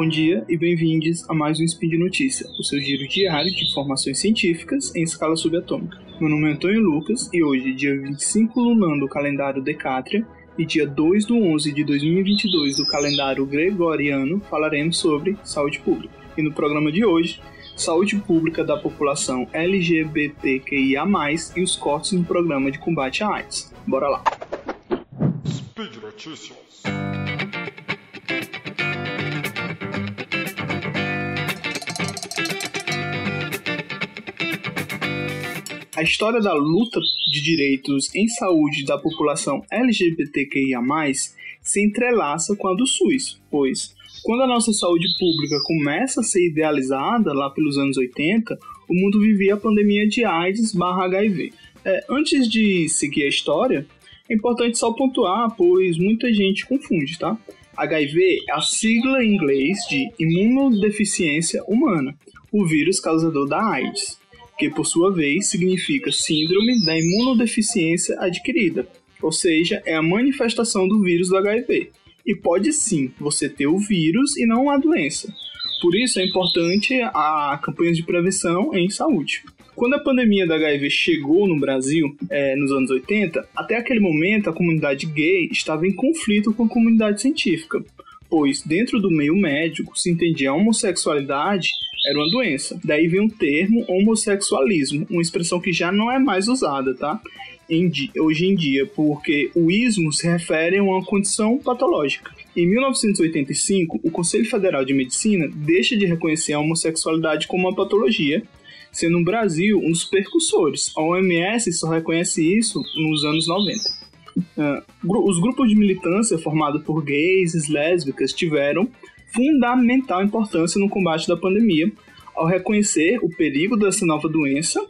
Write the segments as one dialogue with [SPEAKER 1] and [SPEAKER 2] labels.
[SPEAKER 1] bom dia e bem-vindos a mais um Spin de Notícia, o seu giro diário de informações científicas em escala subatômica. Meu nome é Antônio Lucas e hoje, dia 25 lunar do calendário Decátria e dia 2 do 11 de 2022 do calendário Gregoriano, falaremos sobre saúde pública. E no programa de hoje, saúde pública da população LGBTQIA+, e os cortes no programa de combate à AIDS. Bora lá! Speed Notícias A história da luta de direitos em saúde da população LGBTQIA+, se entrelaça com a do SUS, pois quando a nossa saúde pública começa a ser idealizada lá pelos anos 80, o mundo vivia a pandemia de AIDS barra HIV. É, antes de seguir a história, é importante só pontuar, pois muita gente confunde, tá? HIV é a sigla em inglês de imunodeficiência humana, o vírus causador da AIDS que por sua vez significa Síndrome da Imunodeficiência Adquirida, ou seja, é a manifestação do vírus do HIV. E pode sim você ter o vírus e não a doença. Por isso é importante a campanha de prevenção em saúde. Quando a pandemia da HIV chegou no Brasil, é, nos anos 80, até aquele momento a comunidade gay estava em conflito com a comunidade científica, pois dentro do meio médico se entendia a homossexualidade era uma doença. Daí vem o termo homossexualismo, uma expressão que já não é mais usada, tá? Hoje em dia, porque o ismo se refere a uma condição patológica. Em 1985, o Conselho Federal de Medicina deixa de reconhecer a homossexualidade como uma patologia, sendo o Brasil um dos percussores. A OMS só reconhece isso nos anos 90. Uh, os grupos de militância formados por gays e lésbicas tiveram fundamental importância no combate da pandemia, ao reconhecer o perigo dessa nova doença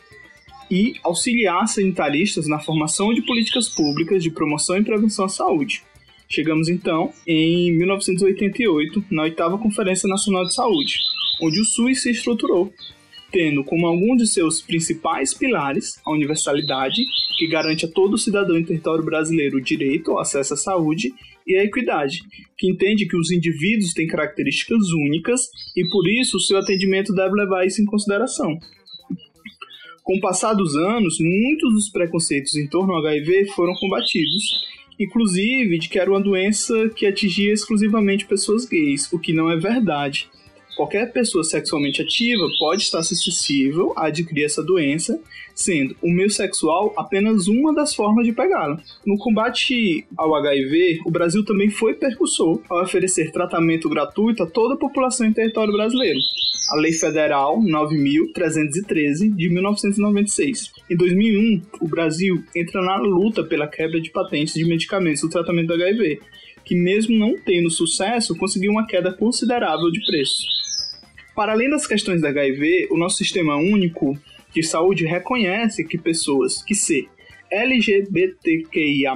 [SPEAKER 1] e auxiliar sanitaristas na formação de políticas públicas de promoção e prevenção à saúde. Chegamos então em 1988, na oitava Conferência Nacional de Saúde, onde o SUS se estruturou, tendo como algum de seus principais pilares a universalidade, que garante a todo cidadão em território brasileiro o direito ao acesso à saúde e a equidade, que entende que os indivíduos têm características únicas e por isso o seu atendimento deve levar isso em consideração. Com o passar dos anos, muitos dos preconceitos em torno ao HIV foram combatidos, inclusive de que era uma doença que atingia exclusivamente pessoas gays, o que não é verdade qualquer pessoa sexualmente ativa pode estar suscetível a adquirir essa doença, sendo o meio sexual apenas uma das formas de pegá-la. No combate ao HIV, o Brasil também foi percussor ao oferecer tratamento gratuito a toda a população em território brasileiro. A Lei Federal 9.313 de 1996. Em 2001, o Brasil entra na luta pela quebra de patentes de medicamentos do tratamento do HIV, que mesmo não tendo sucesso, conseguiu uma queda considerável de preço. Para além das questões da HIV, o nosso sistema único de saúde reconhece que pessoas que se LGBTQIA+,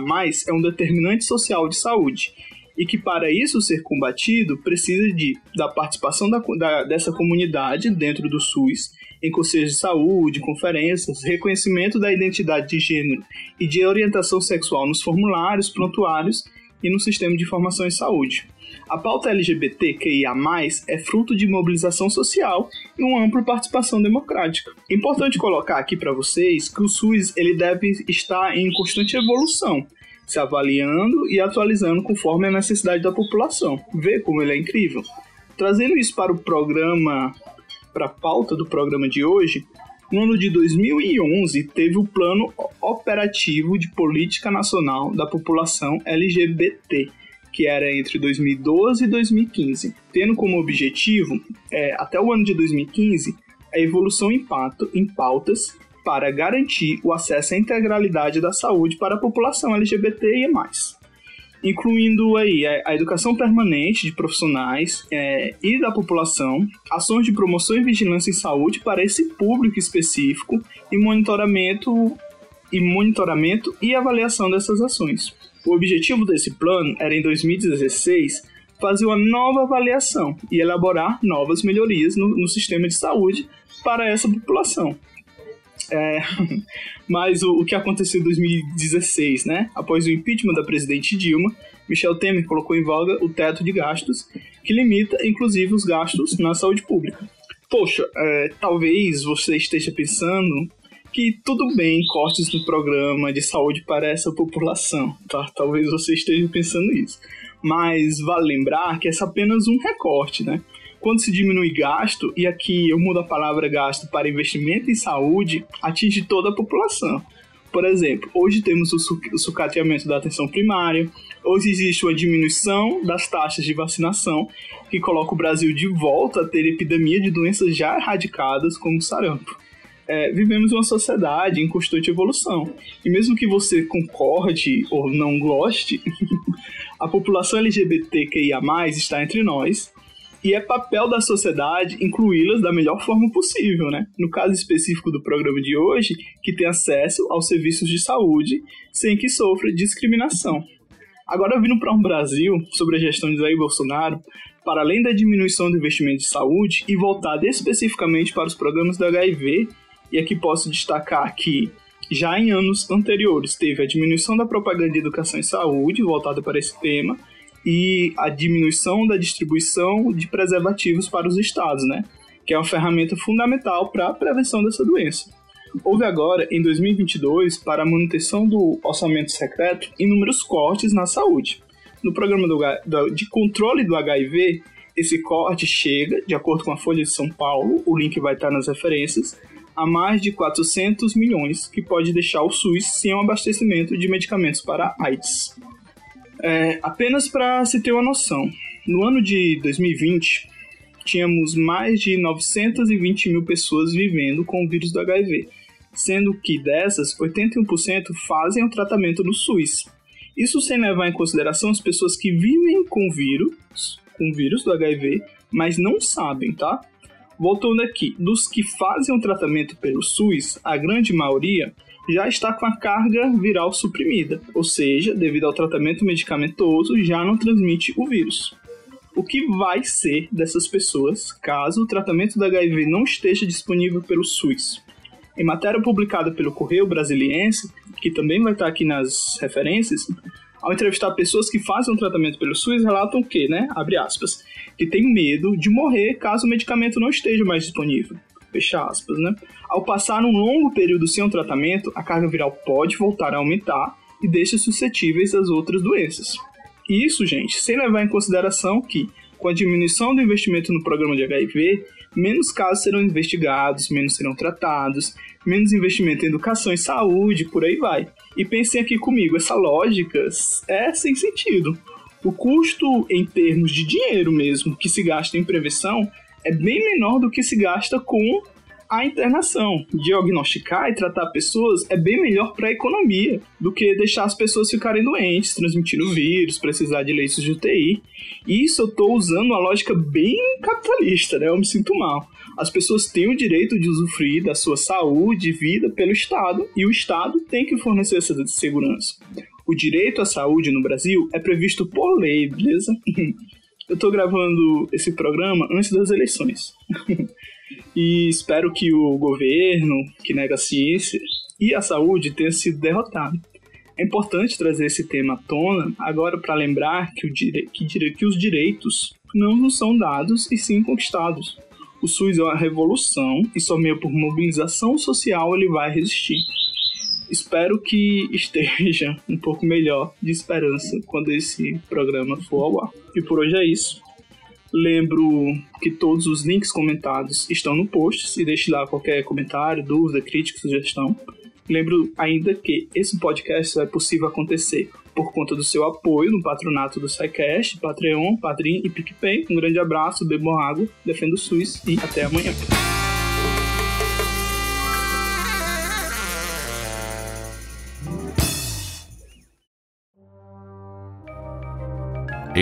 [SPEAKER 1] é um determinante social de saúde e que para isso ser combatido precisa de, da participação da, da, dessa comunidade dentro do SUS em conselhos de saúde, conferências, reconhecimento da identidade de gênero e de orientação sexual nos formulários, prontuários e no sistema de informação em saúde. A pauta LGBTQIA+, é fruto de mobilização social e uma ampla participação democrática. Importante colocar aqui para vocês que o SUS ele deve estar em constante evolução, se avaliando e atualizando conforme a necessidade da população. Vê como ele é incrível. Trazendo isso para o programa, para a pauta do programa de hoje, no ano de 2011 teve o Plano Operativo de Política Nacional da População LGBT, que era entre 2012 e 2015, tendo como objetivo, é, até o ano de 2015, a evolução em, pato, em pautas para garantir o acesso à integralidade da saúde para a população LGBT e mais, incluindo aí a, educação permanente de profissionais é, e da população, ações de promoção e vigilância em saúde para esse público específico e monitoramento e monitoramento e avaliação dessas ações. O objetivo desse plano era, em 2016, fazer uma nova avaliação e elaborar novas melhorias no, no sistema de saúde para essa população. É, mas o, o, que aconteceu em 2016, né? Após o impeachment da presidente Dilma, Michel Temer colocou em voga o teto de gastos, que limita inclusive os gastos na saúde pública. Poxa, é, talvez você esteja pensando que tudo bem cortes no programa de saúde para essa população, tá? Talvez você esteja pensando isso. Mas vale lembrar que esse é apenas um recorte, né? Quando se diminui gasto, e aqui eu mudo a palavra gasto para investimento em saúde, atinge toda a população. Por exemplo, hoje temos o, o sucateamento da atenção primária, hoje existe uma diminuição das taxas de vacinação, que coloca o Brasil de volta a ter epidemia de doenças já erradicadas, como sarampo. É, vivemos uma sociedade em constante evolução. E mesmo que você concorde ou não goste, a população LGBTQIA está entre nós e é papel da sociedade incluí-las da melhor forma possível, né? No caso específico do programa de hoje, que tem acesso aos serviços de saúde sem que sofra discriminação. Agora, vindo para um Brasil, sobre a gestão de Jair Bolsonaro, para além da diminuição do investimento de saúde e voltada especificamente para os programas do HIV, e aqui posso destacar que já em anos anteriores teve a diminuição da propaganda de educação e saúde voltada para esse tema, e a diminuição da distribuição de preservativos para os estados, né? Que é uma ferramenta fundamental para a prevenção dessa doença. Houve agora, em 2022, para a manutenção do orçamento secreto, inúmeros cortes na saúde. No programa do, de controle do HIV, esse corte chega, de acordo com a Folha de São Paulo, o link vai estar nas referências, a mais de 400 milhões, que pode deixar o SUS sem um abastecimento de medicamentos para AIDS. É, apenas para se ter uma noção, no ano de 2020, tínhamos mais de 920 mil pessoas vivendo com o vírus do HIV, sendo que dessas, 81% fazem o tratamento no SUS. Isso sem levar em consideração as pessoas que vivem com vírus, com o vírus do HIV, mas não sabem, tá? Voltando aqui, dos que fazem o tratamento pelo SUS, a grande maioria já está com a carga viral suprimida, ou seja, devido ao tratamento medicamentoso, já não transmite o vírus. O que vai ser dessas pessoas caso o tratamento da HIV não esteja disponível pelo SUS? Em matéria publicada pelo Correio Brasiliense, que também vai estar aqui nas referências, ao entrevistar pessoas que fazem um tratamento pelo SUS, relatam que, né, abre aspas, que tem medo de morrer caso o medicamento não esteja mais disponível fecha aspas, né? Ao passar um longo período sem um tratamento, a carga viral pode voltar a aumentar e deixa suscetíveis às outras doenças. Isso, gente, sem levar em consideração que, com a diminuição do investimento no programa de HIV, menos casos serão investigados, menos serão tratados, menos investimento em educação e saúde, por aí vai. E pensem aqui comigo, essa lógica é sem sentido. O custo em termos de dinheiro mesmo que se gasta em prevenção é bem menor do que se gasta com a internação. Diagnosticar e tratar pessoas é bem melhor para a economia do que deixar as pessoas ficarem doentes, transmitindo vírus, precisar de leitos de UTI. Isso eu estou usando uma lógica bem capitalista, né? Eu me sinto mal. As pessoas têm o direito de usufruir da sua saúde e vida pelo Estado, e o Estado tem que fornecer essa segurança. O direito à saúde no Brasil é previsto por lei, beleza? Eu tô gravando esse programa antes das eleições. e espero que o governo, que nega a ciência e a saúde, tenha sido derrotado. É importante trazer esse tema à tona agora para lembrar que, dire... que, dire... que os direitos não nos são dados e sim conquistados. O SUS é uma revolução e só meio por mobilização social ele vai resistir espero que esteja um pouco melhor de esperança quando esse programa for ao ar. E por hoje é isso. Lembro que todos os links comentados estão no post, se deixe lá qualquer comentário, dúvida, crítica, sugestão. Lembro ainda que esse podcast é possível acontecer por conta do seu apoio no patronato do SciCast, Patreon, Padrim e PicPay. Um grande abraço, bebam água, defenda o SUS e até amanhã.